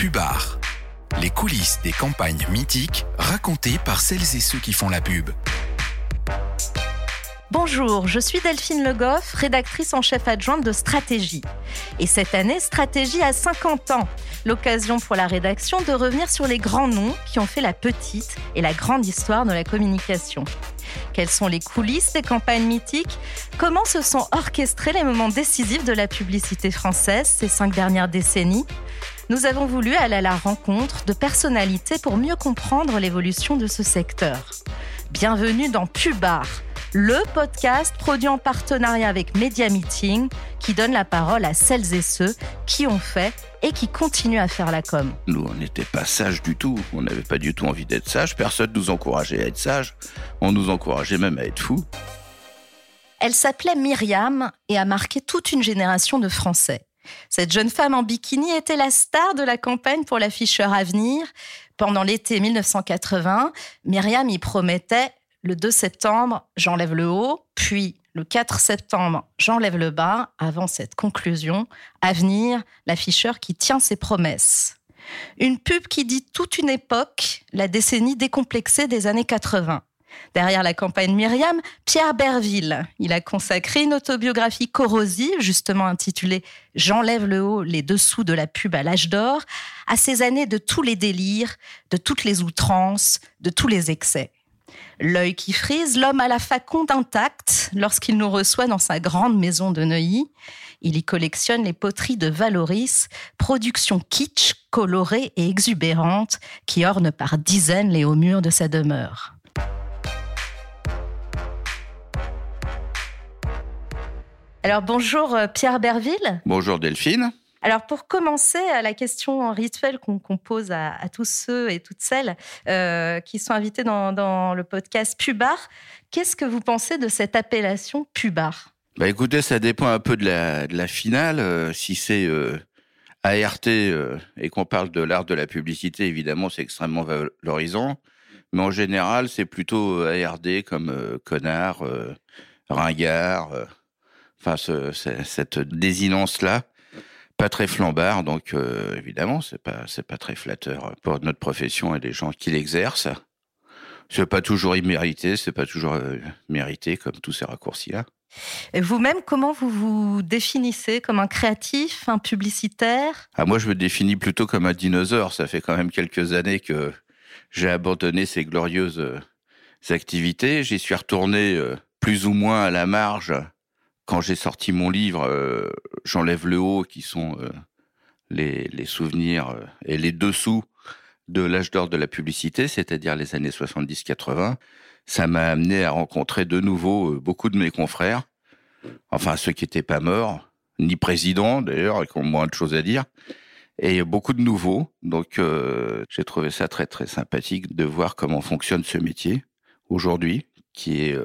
Pubard. Les coulisses des campagnes mythiques racontées par celles et ceux qui font la pub. Bonjour, je suis Delphine Le Goff, rédactrice en chef adjointe de Stratégie. Et cette année, Stratégie a 50 ans. L'occasion pour la rédaction de revenir sur les grands noms qui ont fait la petite et la grande histoire de la communication. Quelles sont les coulisses des campagnes mythiques? Comment se sont orchestrés les moments décisifs de la publicité française ces cinq dernières décennies? Nous avons voulu aller à la rencontre de personnalités pour mieux comprendre l'évolution de ce secteur. Bienvenue dans Pubar le podcast produit en partenariat avec Media Meeting qui donne la parole à celles et ceux qui ont fait et qui continuent à faire la com. Nous, on n'était pas sages du tout. On n'avait pas du tout envie d'être sages. Personne nous encourageait à être sages. On nous encourageait même à être fous. Elle s'appelait Myriam et a marqué toute une génération de Français. Cette jeune femme en bikini était la star de la campagne pour l'afficheur Avenir. Pendant l'été 1980, Myriam y promettait le 2 septembre, j'enlève le haut, puis le 4 septembre, j'enlève le bas, avant cette conclusion, à venir, l'afficheur qui tient ses promesses. Une pub qui dit toute une époque, la décennie décomplexée des années 80. Derrière la campagne Myriam, Pierre Berville. Il a consacré une autobiographie corrosive, justement intitulée J'enlève le haut, les dessous de la pub à l'âge d'or, à ces années de tous les délires, de toutes les outrances, de tous les excès. L'œil qui frise, l'homme à la faconde intacte lorsqu'il nous reçoit dans sa grande maison de Neuilly. Il y collectionne les poteries de Valoris, production kitsch, colorée et exubérante qui ornent par dizaines les hauts murs de sa demeure. Alors bonjour euh, Pierre Berville. Bonjour Delphine. Alors pour commencer, la question rituelle qu'on pose à, tous ceux et toutes celles euh, qui sont invités dans, le podcast Pubar, qu'est-ce que vous pensez de cette appellation Pubar? Bah Écoutez, ça dépend un peu de la, finale. Euh, si c'est euh, ART et qu'on parle de l'art de la publicité, évidemment, c'est extrêmement valorisant. Mais en général, c'est plutôt ARD comme connard, ringard, enfin cette désinence-là pas très flambard, donc euh, évidemment, c'est pas c'est pas très flatteur pour notre profession et les gens qui l'exercent. C'est pas toujours immérité, c'est pas toujours euh, mérité comme tous ces raccourcis-là. Vous-même, comment vous vous définissez Comme un créatif, un publicitaire? Ah, Moi, je me définis plutôt comme un dinosaure. Ça fait quand même quelques années que j'ai abandonné ces glorieuses euh, activités. J'y suis retourné plus ou moins à la marge quand j'ai sorti mon livre, euh, j'enlève le haut, qui sont euh, les, souvenirs euh, et les dessous de l'âge d'or de la publicité, c'est-à-dire les années 70-80. Ça m'a amené à rencontrer de nouveau beaucoup de mes confrères, enfin ceux qui n'étaient pas morts, ni présidents d'ailleurs, et qui ont moins de choses à dire, et beaucoup de nouveaux. Donc j'ai trouvé ça très très sympathique de voir comment fonctionne ce métier aujourd'hui, qui est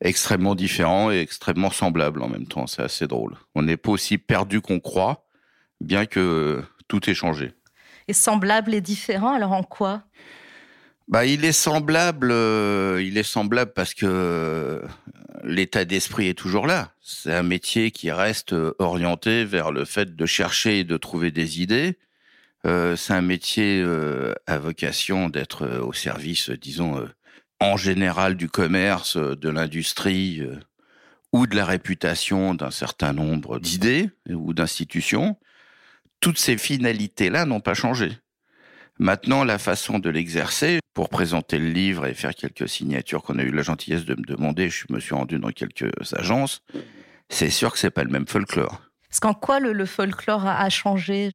extrêmement différents et extrêmement semblables en même temps. C'est assez drôle. On n'est pas aussi perdu qu'on croit, bien que tout ait changé. Et semblable et différent, alors en quoi? Bah, il est semblable, euh, il est semblable parce que euh, l'état d'esprit est toujours là. C'est un métier qui reste orienté vers le fait de chercher et de trouver des idées. Euh, c'est un métier à vocation d'être au service, disons, en général du commerce, euh, de l'industrie euh, ou de la réputation d'un certain nombre d'idées ou d'institutions, toutes ces finalités-là n'ont pas changé. Maintenant, la façon de l'exercer, pour présenter le livre et faire quelques signatures qu'on a eu la gentillesse de me demander, je me suis rendu dans quelques agences, c'est sûr que c'est pas le même folklore. Parce qu'en quoi le, folklore a changé?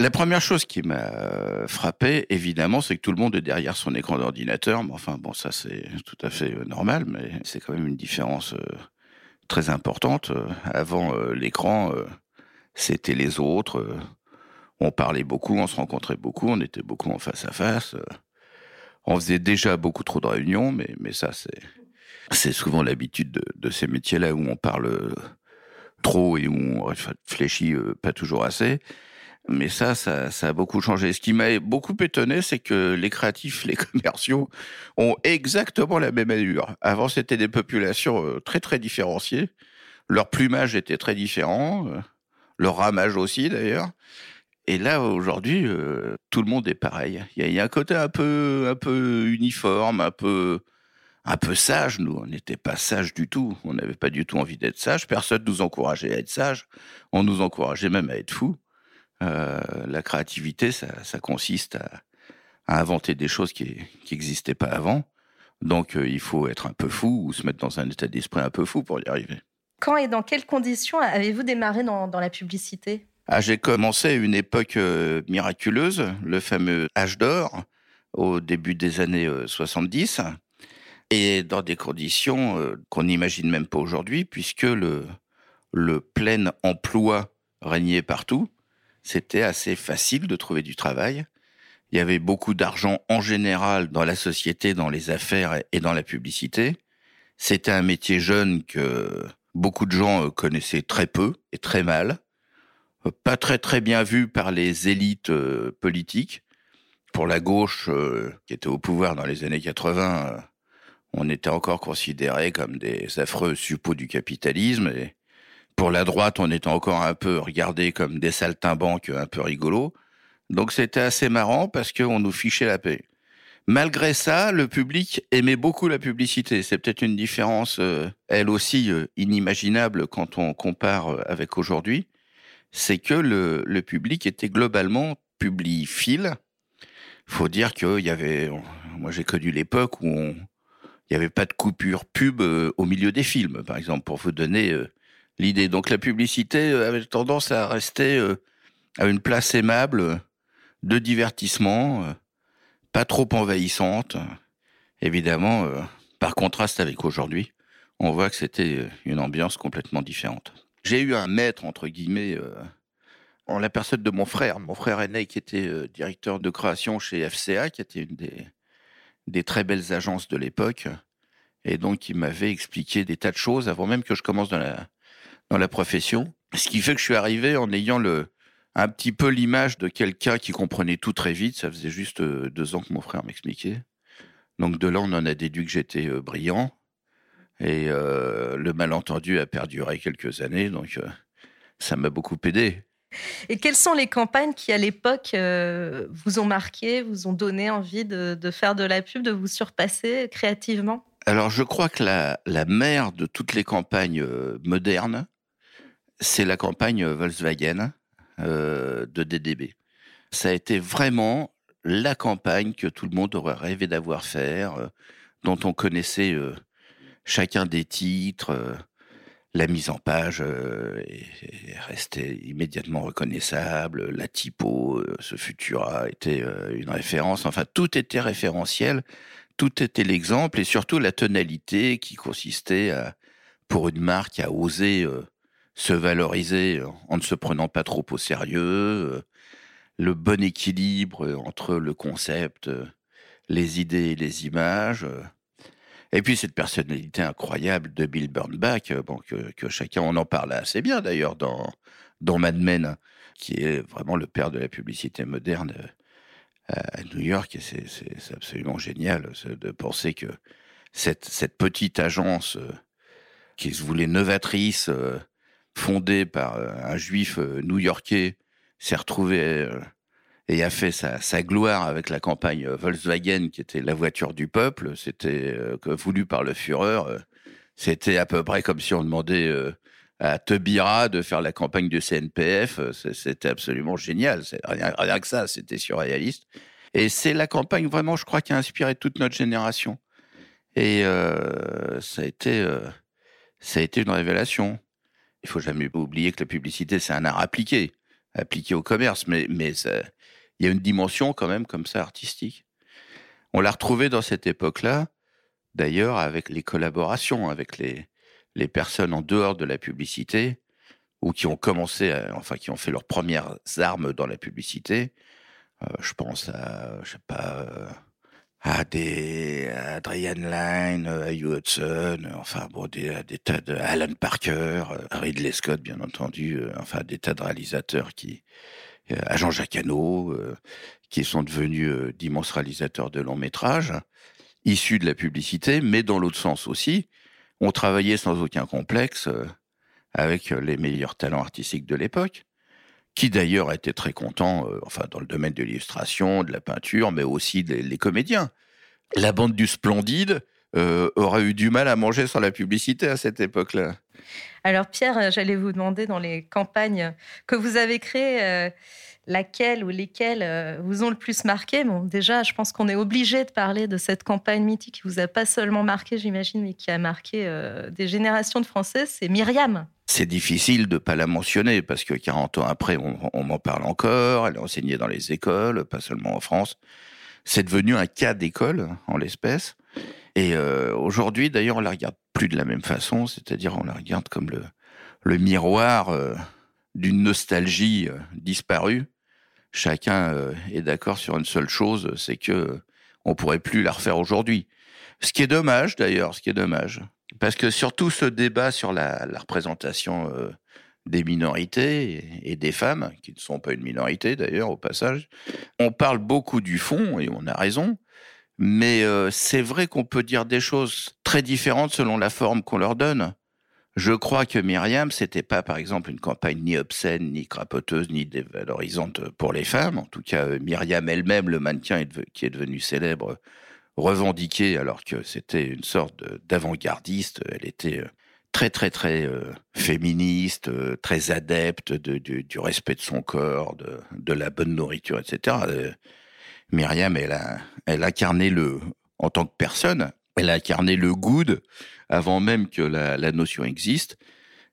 La première chose qui m'a frappé, évidemment, c'est que tout le monde est derrière son écran d'ordinateur. Mais enfin, bon, ça c'est tout à fait euh, normal, mais c'est quand même une différence euh, très importante. Euh, avant l'écran, c'était les autres. On parlait beaucoup, on se rencontrait beaucoup, on était beaucoup en face à face. On faisait déjà beaucoup trop de réunions, mais, ça, c'est, c'est souvent l'habitude de, de ces métiers-là où on parle trop et où on réfléchit pas toujours assez. Mais ça, ça, a beaucoup changé. Ce qui m'a beaucoup étonné, c'est que les créatifs, les commerciaux ont exactement la même allure. Avant, c'était des populations euh, très très différenciées. Leur plumage était très différent, euh, leur ramage aussi d'ailleurs. Et là, aujourd'hui, euh, tout le monde est pareil. Il y, a un côté un peu, un peu uniforme, un peu, un peu sage. Nous, on n'était pas sage du tout. On n'avait pas du tout envie d'être sage. Personne nous encourageait à être sage. On nous encourageait même à être fou. Euh, la créativité, ça, consiste à, inventer des choses qui n'existaient pas avant. Donc, euh, il faut être un peu fou ou se mettre dans un état d'esprit un peu fou pour y arriver. Quand et dans quelles conditions avez-vous démarré dans, la publicité? Ah, J'ai commencé à une époque euh, miraculeuse, le fameux âge d'or, au début des années 70, et dans des conditions qu'on n'imagine même pas aujourd'hui, puisque le, le plein emploi régnait partout c'était assez facile de trouver du travail. Il y avait beaucoup d'argent en général dans la société, dans les affaires et dans la publicité. C'était un métier jeune que beaucoup de gens euh, connaissaient très peu et très mal. Euh, pas très très bien vu par les élites euh, politiques. Pour la gauche qui était au pouvoir dans les années 80, on était encore considérés comme des affreux suppôts du capitalisme pour la droite, on était encore un peu regardé comme des saltimbanques un peu rigolos. Donc c'était assez marrant parce qu'on nous fichait la paix. Malgré ça, le public aimait beaucoup la publicité. C'est peut-être une différence, euh, elle aussi, euh, inimaginable quand on compare euh, avec aujourd'hui. C'est que le, public était globalement publiphile. Faut dire qu'il y avait, moi j'ai connu l'époque où il n'y avait pas de coupure pub au milieu des films, par exemple, pour vous donner l'idée. Donc la publicité euh, avait tendance à rester euh, à une place aimable de divertissement, euh, pas trop envahissante. Évidemment, par contraste avec aujourd'hui, on voit que c'était une ambiance complètement différente. J'ai eu un maître, entre guillemets, en la personne de mon frère, mon frère aîné qui était directeur de création chez FCA, qui était une des, des très belles agences de l'époque, et donc il m'avait expliqué des tas de choses avant même que je commence dans la, dans la profession. Ce qui fait que je suis arrivé en ayant le, un petit peu l'image de quelqu'un qui comprenait tout très vite. Ça faisait juste euh, deux ans que mon frère m'expliquait. Donc de là, on en a déduit que j'étais euh, brillant. Et euh, le malentendu a perduré quelques années, donc ça m'a beaucoup aidé. Et quelles sont les campagnes qui, à l'époque, vous ont marqué, vous ont donné envie de, de, faire de la pub, de vous surpasser créativement? Alors, je crois que la, la mère de toutes les campagnes modernes, c'est la campagne Volkswagen euh, de DDB. Ça a été vraiment la campagne que tout le monde aurait rêvé d'avoir faire, euh, dont on connaissait euh, chacun des titres. la mise en page restait immédiatement reconnaissable. La typo, ce Futura était une référence. Enfin, tout était référentiel. Tout était l'exemple et surtout la tonalité qui consistait pour une marque à oser se valoriser en ne se prenant pas trop au sérieux, euh, le bon équilibre entre le concept, euh, les idées et les images. Euh. Et puis cette personnalité incroyable de Bill Burnback, bon, que, chacun, on en parle assez bien d'ailleurs dans, dans Mad Men, qui est vraiment le père de la publicité moderne à New York. Et c'est absolument génial de penser que cette, cette petite agence qui se voulait novatrice, fondé par euh, un juif euh, new-yorkais, s'est retrouvé euh, et a fait sa, gloire avec la campagne Volkswagen, qui était la voiture du peuple. C'était voulu par le Führer. C'était à peu près comme si on demandait à Tebira de faire la campagne du CNPF. C'était absolument génial. Rien, rien que ça, c'était surréaliste. Et c'est la campagne vraiment, je crois, qui a inspiré toute notre génération. Et ça a été, ça a été une révélation. Il faut jamais oublier que la publicité, c'est un art appliqué, appliqué au commerce, mais, mais il y a une dimension quand même comme ça artistique. On l'a retrouvé dans cette époque-là, d'ailleurs, avec les collaborations avec les, les personnes en dehors de la publicité, ou qui ont commencé, enfin, qui ont fait leurs premières armes dans la publicité. Euh, je pense à, je sais pas, euh, à des Adrian Lyne, à Hugh Hudson, enfin bon, des, des tas de Alan Parker, euh, Ridley Scott bien entendu, euh, enfin des tas de réalisateurs qui, euh, à Jean-Jacques Hano, qui sont devenus d'immenses réalisateurs de longs métrages, issus de la publicité, mais dans l'autre sens aussi, ont travaillé sans aucun complexe avec les meilleurs talents artistiques de l'époque, qui d'ailleurs était très content, euh, enfin dans le domaine de l'illustration, de la peinture, mais aussi des, comédiens. La bande du Splendide euh, aurait eu du mal à manger sur la publicité à cette époque-là. Alors Pierre, euh, j'allais vous demander dans les campagnes que vous avez créées, laquelle ou lesquelles vous ont le plus marqué? Bon, déjà, je pense qu'on est obligé de parler de cette campagne mythique qui vous a pas seulement marqué, j'imagine, mais qui a marqué des générations de Français. C'est Myriam. C'est difficile de pas la mentionner parce que 40 ans après, on, m'en parle encore. Elle est enseignée dans les écoles, pas seulement en France. C'est devenu un cas d'école en l'espèce. Et euh, aujourd'hui, d'ailleurs, on la regarde plus de la même façon, c'est-à-dire on la regarde comme le, le miroir euh, d'une nostalgie euh, disparue. Chacun est d'accord sur une seule chose, c'est que on pourrait plus la refaire aujourd'hui. Ce qui est dommage, d'ailleurs, ce qui est dommage. Parce que surtout ce débat sur la, représentation euh, des minorités et, des femmes, qui ne sont pas une minorité d'ailleurs au passage, on parle beaucoup du fond et on a raison, mais euh, c'est vrai qu'on peut dire des choses très différentes selon la forme qu'on leur donne. Je crois que Myriam, c'était pas, par exemple, une campagne ni obscène, ni crapoteuse, ni dévalorisante pour les femmes. En tout cas, euh, Myriam elle-même, le mannequin qui est devenu célèbre, revendiquée alors que c'était une sorte d'avant-gardiste. Elle était euh, très très très euh, féministe, euh, très adepte de, du respect de son corps, de, la bonne nourriture, etc. Myriam, elle a, elle le, en tant que personne, elle a incarné le good avant même que la, notion existe.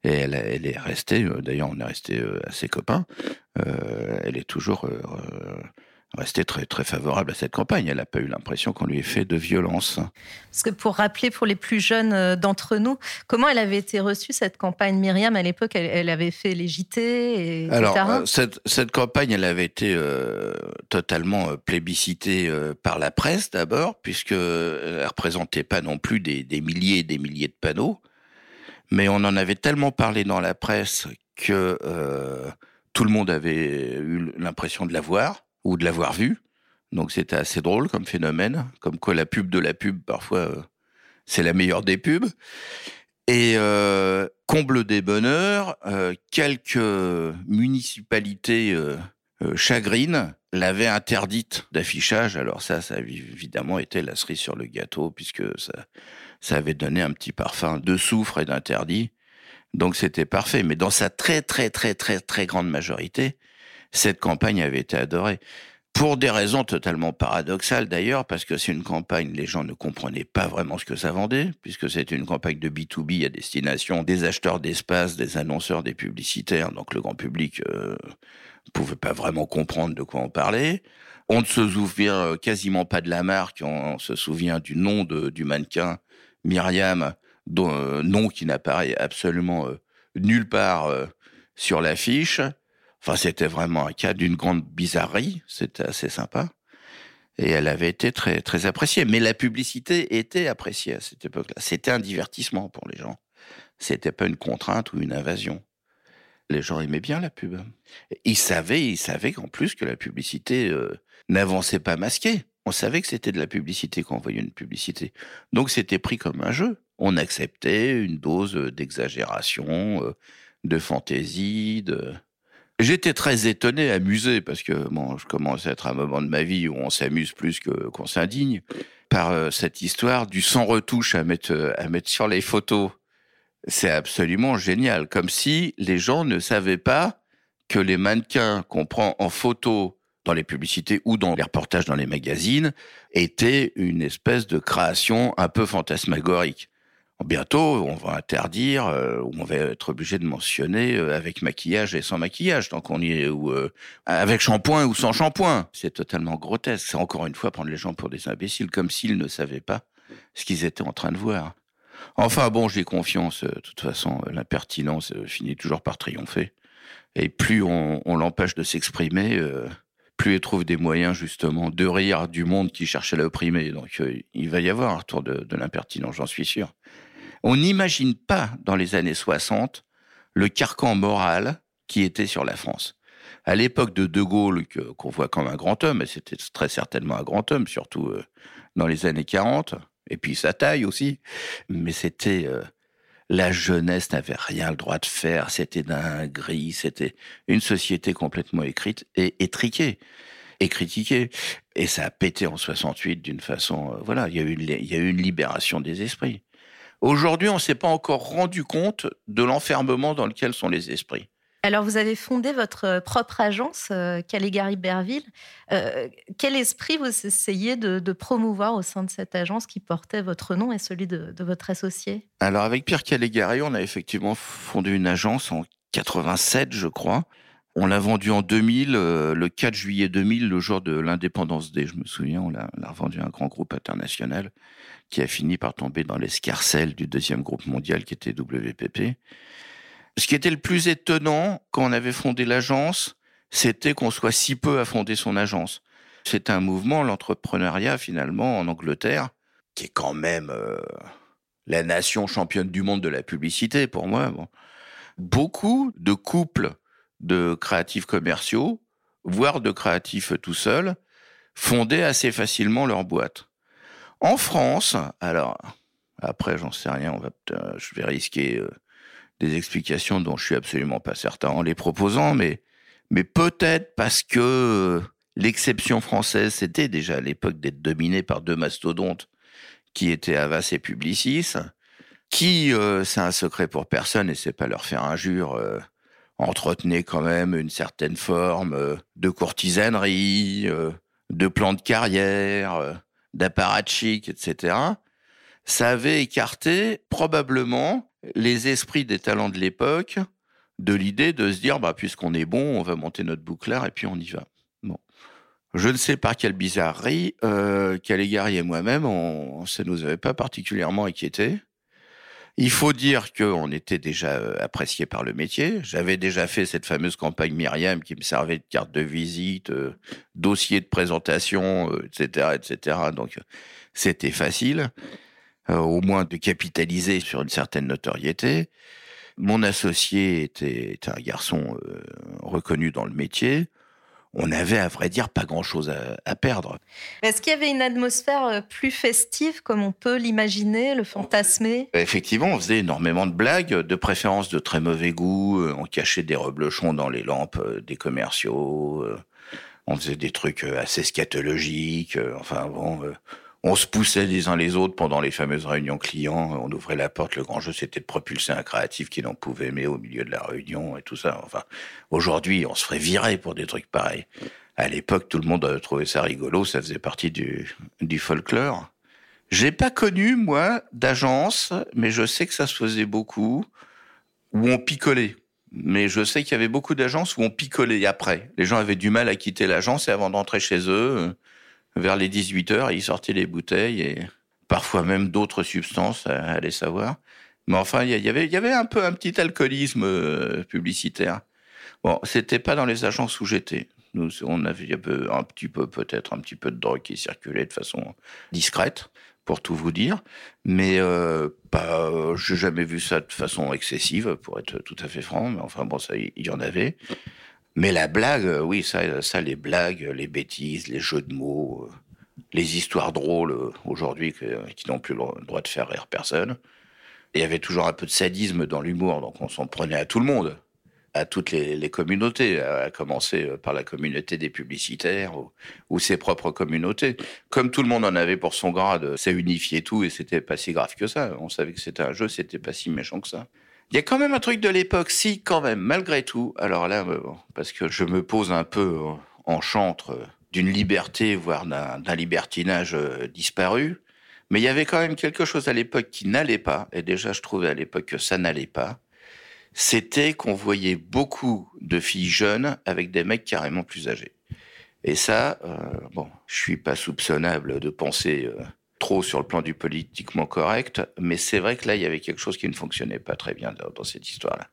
Et elle, elle est restée, d'ailleurs on est resté assez copains, elle est toujours restait très, très favorable à cette campagne. Elle n'a pas eu l'impression qu'on lui ait fait de violence. Parce que pour rappeler pour les plus jeunes euh, d'entre nous, comment elle avait été reçue, cette campagne Myriam? À l'époque, elle, avait fait les JT, et, Alors, euh, cette, cette, campagne, elle avait été euh, totalement plébiscitée par la presse d'abord, puisqu'elle ne représentait pas non plus des, des milliers et des milliers de panneaux. Mais on en avait tellement parlé dans la presse que tout le monde avait eu l'impression de la voir ou de l'avoir vu. Donc c'était assez drôle comme phénomène, comme quoi la pub de la pub, parfois, euh, c'est la meilleure des pubs. Et euh, comble des bonheurs, euh, quelques municipalités chagrines l'avaient interdite d'affichage. Alors ça, ça a évidemment été la cerise sur le gâteau, puisque ça, ça avait donné un petit parfum de soufre et d'interdit. Donc c'était parfait. Mais dans sa très très très très très grande majorité, cette campagne avait été adorée. Pour des raisons totalement paradoxales d'ailleurs, parce que c'est une campagne, les gens ne comprenaient pas vraiment ce que ça vendait, puisque c'était une campagne de B2B à destination des acheteurs d'espace, des annonceurs, des publicitaires, donc le grand public euh, pouvait pas vraiment comprendre de quoi on parlait. On ne se souvient euh, quasiment pas de la marque, on, se souvient du nom de, du mannequin Myriam, euh, nom qui n'apparaît absolument euh, nulle part sur l'affiche. Enfin, c'était vraiment un cas d'une grande bizarrerie. C'était assez sympa. Et elle avait été très, très appréciée. Mais la publicité était appréciée à cette époque-là. C'était un divertissement pour les gens. C'était pas une contrainte ou une invasion. Les gens aimaient bien la pub. Ils savaient, ils savaient qu'en plus que la publicité euh, n'avançait pas masquée. On savait que c'était de la publicité quand on voyait une publicité. Donc c'était pris comme un jeu. On acceptait une dose d'exagération, euh, de fantaisie, de J'étais très étonné, amusé, parce que bon, je commence à être un moment de ma vie où on s'amuse plus que qu'on s'indigne par euh, cette histoire du sans retouche à mettre euh, à mettre sur les photos. C'est absolument génial, comme si les gens ne savaient pas que les mannequins qu'on prend en photo dans les publicités ou dans les reportages dans les magazines étaient une espèce de création un peu fantasmagorique. Bientôt, on va interdire, euh, on va être obligé de mentionner euh, avec maquillage et sans maquillage, tant qu'on y est, ou euh, avec shampoing ou sans shampoing. C'est totalement grotesque. C'est encore une fois prendre les gens pour des imbéciles, comme s'ils ne savaient pas ce qu'ils étaient en train de voir. Enfin bon, j'ai confiance. De toute façon, l'impertinence finit toujours par triompher. Et plus on, l'empêche de s'exprimer, plus il trouve des moyens justement de rire du monde qui cherche à l'opprimer. Donc il va y avoir un retour de, de l'impertinence, j'en suis sûr. On n'imagine pas dans les années 60 le carcan moral qui était sur la France. À l'époque de De Gaulle, qu'on voit comme un grand homme, et c'était très certainement un grand homme, surtout euh, dans les années 40, et puis sa taille aussi, mais c'était euh, La jeunesse n'avait rien le droit de faire, c'était d'un gris, c'était une société complètement écrite et étriquée et critiquée. Et ça a pété en 68 d'une façon, euh, voilà, il y a eu, il y une libération des esprits. Aujourd'hui, on ne s'est pas encore rendu compte de l'enfermement dans lequel sont les esprits. Alors, vous avez fondé votre euh, propre agence, euh, Caligari Berville. Euh, quel esprit vous essayez de, promouvoir au sein de cette agence qui portait votre nom et celui de, votre associé? Alors, avec Pierre Caligari, on a effectivement fondé une agence en 87, je crois. On l'a vendue en 2000, le 4 juillet 2000, le jour de l'indépendance des, je me souviens, on l'a revendu à un grand groupe international qui a fini par tomber dans l'escarcelle du deuxième groupe mondial qui était WPP. Ce qui était le plus étonnant quand on avait fondé l'agence, c'était qu'on soit si peu à fonder son agence. C'est un mouvement, l'entrepreneuriat finalement en Angleterre, qui est quand même euh, la nation championne du monde de la publicité pour moi. Beaucoup de couples de créatifs commerciaux, voire de créatifs tout seuls, fondaient assez facilement leur boîte. En France, alors après j'en sais rien, on va, je vais risquer euh, des explications dont je suis absolument pas certain en les proposant, mais, mais peut-être parce que euh, l'exception française, c'était déjà à l'époque d'être dominé par deux mastodontes qui étaient Havas et Publicis, qui, euh, c'est un secret pour personne et c'est pas leur faire injure, euh, entretenaient quand même une certaine forme de courtisanerie, de plan de carrière, d'apparatchik, etc. Ça avait écarté probablement les esprits des talents de l'époque de l'idée de se dire, bah, puisqu'on est bon, on va monter notre bouclard et puis on y va. Bon. Je ne sais par quelle bizarrerie, euh, Caligari et moi-même, on, ça nous avait pas particulièrement inquiétés. Il faut dire qu'on était déjà euh, apprécié par le métier. J'avais déjà fait cette fameuse campagne Myriam qui me servait de carte de visite, euh, dossier de présentation, etc., euh, etc. Donc c'était facile. Euh, au moins de capitaliser sur une certaine notoriété. Mon associé était, un garçon euh, reconnu dans le métier. On avait, à vrai dire, pas grand-chose à, perdre. Est-ce qu'il y avait une atmosphère euh, plus festive, comme on peut l'imaginer, le fantasmer? Effectivement, on faisait énormément de blagues, de préférence de très mauvais goût. On cachait des reblochons dans les lampes des commerciaux. On faisait des trucs assez scatologiques. Enfin bon, on se poussait les uns les autres pendant les fameuses réunions clients. On ouvrait la porte. Le grand jeu, c'était de propulser un créatif qui n'en pouvait mais au milieu de la réunion et tout ça. Enfin, aujourd'hui, on se ferait virer pour des trucs pareils. À l'époque, tout le monde trouvait ça rigolo. Ça faisait partie du, du folklore. J'ai pas connu, moi, d'agence, mais je sais que ça se faisait beaucoup, où on picolait. Mais je sais qu'il y avait beaucoup d'agences où on picolait après. Les gens avaient du mal à quitter l'agence et avant d'entrer chez eux, vers les 18 heures, il sortait les bouteilles et parfois même d'autres substances, à aller savoir. Mais enfin, il y avait, un peu un petit alcoolisme euh, publicitaire. Bon, c'était pas dans les agences où j'étais. Nous, on avait un petit peu, peut-être un petit peu de drogue qui circulait de façon discrète, pour tout vous dire. Mais euh, pas, j'ai jamais vu ça de façon excessive, pour être tout à fait franc. Mais enfin, bon, ça, il y en avait. Mais la blague, euh, oui, ça, ça, les blagues, les bêtises, les jeux de mots, euh, les histoires drôles euh, aujourd'hui qui n'ont plus le droit de faire rire personne. Il y avait toujours un peu de sadisme dans l'humour, donc on s'en prenait à tout le monde, à toutes les, communautés, à commencer par la communauté des publicitaires ou, ses propres communautés. Comme tout le monde en avait pour son grade, ça unifiait tout et c'était pas si grave que ça. On savait que c'était un jeu, c'était pas si méchant que ça. Il y a quand même un truc de l'époque, si, quand même, malgré tout. Alors là, euh, parce que je me pose un peu en chantre d'une liberté, voire d'un libertinage euh, disparu. Mais il y avait quand même quelque chose à l'époque qui n'allait pas, et déjà je trouvais à l'époque que ça n'allait pas. C'était qu'on voyait beaucoup de filles jeunes avec des mecs carrément plus âgés. Et ça, euh, bon, je suis pas soupçonnable de penser trop sur le plan du politiquement correct, mais c'est vrai que là, il y avait quelque chose qui ne fonctionnait pas très bien dans, cette histoire-là.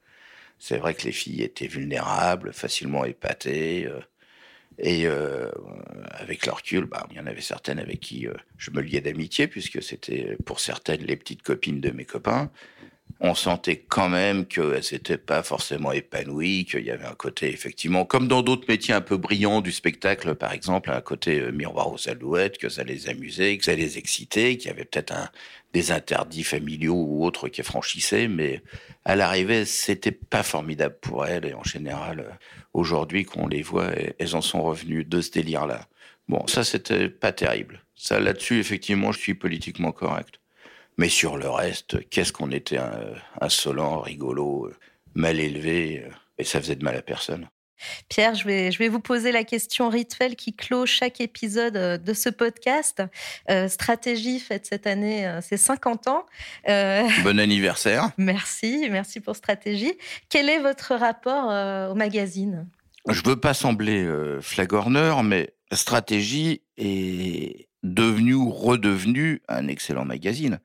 C'est vrai que les filles étaient vulnérables, facilement épatées, euh, et euh, avec leur recul, bah, il y en avait certaines avec qui euh, je me liais d'amitié, puisque c'était pour certaines les petites copines de mes copains. On sentait quand même qu'elles n'étaient pas forcément épanouies, qu'il y avait un côté, effectivement, comme dans d'autres métiers un peu brillants du spectacle, par exemple, un côté euh, miroir aux alouettes, que ça les amusait, que ça les excitait, qu'il y avait peut-être un, des interdits familiaux ou autres qui franchissaient, mais à l'arrivée, c'était pas formidable pour elles, et en général, euh, aujourd'hui qu'on les voit, elles en sont revenues de ce délire-là. Bon, ça, c'était pas terrible. Ça, là-dessus, effectivement, je suis politiquement correct. Mais sur le reste, qu'est-ce qu'on était insolent, rigolo, mal élevé, et ça faisait de mal à personne. Pierre, je vais, je vais vous poser la question rituelle qui clôt chaque épisode euh, de ce podcast. Euh, stratégie fête cette année euh, ses 50 ans. bon anniversaire. Merci, merci pour Stratégie. Quel est votre rapport au magazine? Je veux pas sembler flagorneur, mais Stratégie est devenu ou redevenu un excellent magazine.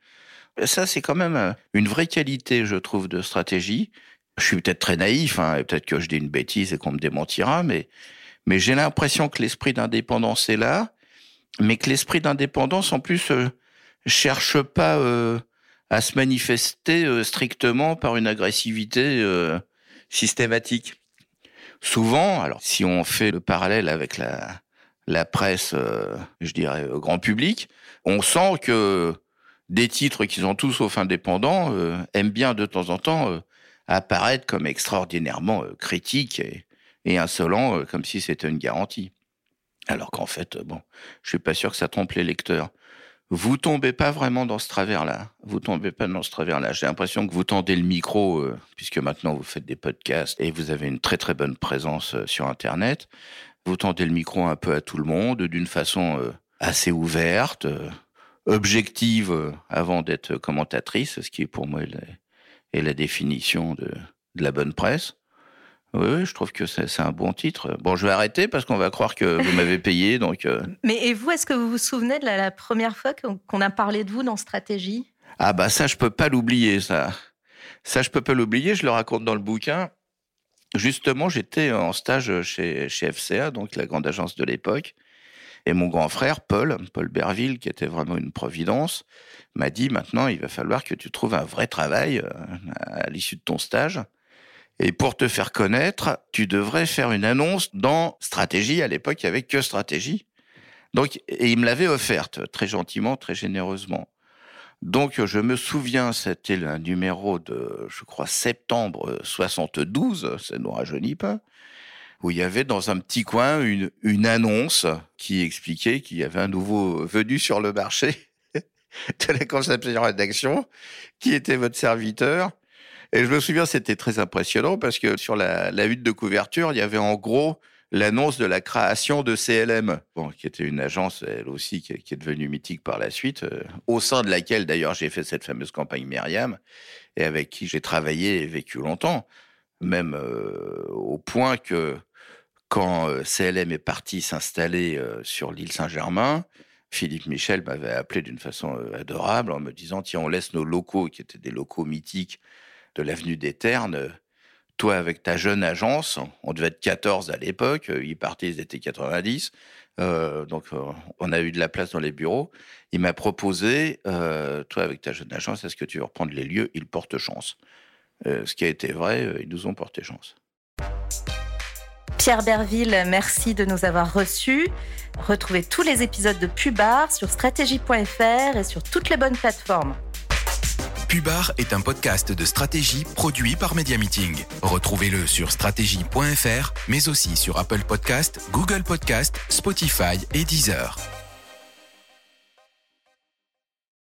Ça, c'est quand même euh, une vraie qualité, je trouve, de stratégie. Je suis peut-être très naïf, hein, peut-être que je dis une bêtise et qu'on me démentira, mais, mais j'ai l'impression que l'esprit d'indépendance est là, mais que l'esprit d'indépendance, en plus, euh, cherche pas euh, à se manifester strictement par une agressivité systématique. Souvent, alors si on fait le parallèle avec la, la presse, je dirais, grand public, on sent que des titres qui sont tous sauf indépendants euh, aiment bien de temps en temps euh, apparaître comme extraordinairement euh, critiques et, et insolents, comme si c'était une garantie. Alors qu'en fait, bon, je suis pas sûr que ça trompe les lecteurs. Vous tombez pas vraiment dans ce travers-là. Vous tombez pas dans ce travers-là. J'ai l'impression que vous tendez le micro, puisque maintenant vous faites des podcasts et vous avez une très très bonne présence sur Internet. Vous tendez le micro un peu à tout le monde, d'une façon assez ouverte objective euh, avant d'être commentatrice, ce qui pour moi est la, définition de, la bonne presse. Oui, je trouve que c'est un bon titre. Bon, je vais arrêter parce qu'on va croire que vous m'avez payé. Donc, euh. Mais et vous, est-ce que vous vous souvenez de la, première fois qu'on a parlé de vous dans Stratégie? Ah bah ça, je peux pas l'oublier, ça. Ça, je peux pas l'oublier. Je le raconte dans le bouquin. Justement, j'étais en stage chez, chez FCA, donc la grande agence de l'époque. Et mon grand frère, Paul, Paul Berville, qui était vraiment une providence, m'a dit maintenant, il va falloir que tu trouves un vrai travail euh, à l'issue de ton stage. Et pour te faire connaître, tu devrais faire une annonce dans Stratégie. À l'époque, il n'y avait que Stratégie. Donc, et il me l'avait offerte très gentiment, très généreusement. Donc, je me souviens, c'était un numéro de, je crois, septembre 72, ça ne rajeunit pas où il y avait dans un petit coin une, une annonce qui expliquait qu'il y avait un nouveau venu sur le marché de la conception rédaction, qui était votre serviteur. Et je me souviens, c'était très impressionnant parce que sur la, la de couverture, il y avait en gros l'annonce de la création de CLM, qui était une agence, elle aussi, qui, est devenue mythique par la suite, euh, au sein de laquelle d'ailleurs j'ai fait cette fameuse campagne Myriam, et avec qui j'ai travaillé et vécu longtemps même euh, au point que quand euh, CLM est parti s'installer euh, sur l'île Saint-Germain, Philippe Michel m'avait appelé d'une façon adorable en me disant tiens on laisse nos locaux qui étaient des locaux mythiques de l'avenue des Ternes. Toi avec ta jeune agence on devait être 14 à l'époque ils partaient ils étaient 90 donc on a eu de la place dans les bureaux. Il m'a proposé toi avec ta jeune agence est-ce que tu veux reprendre les lieux? Ils portent chance euh, ce qui a été vrai, euh, ils nous ont porté chance. Pierre Berville, merci de nous avoir reçus. Retrouvez tous les épisodes de Pubar sur stratégie.fr et sur toutes les bonnes plateformes. Pubar est un podcast de stratégie produit par Media Meeting. Retrouvez-le sur stratégie.fr, mais aussi sur Apple Podcast, Google Podcast, Spotify et Deezer.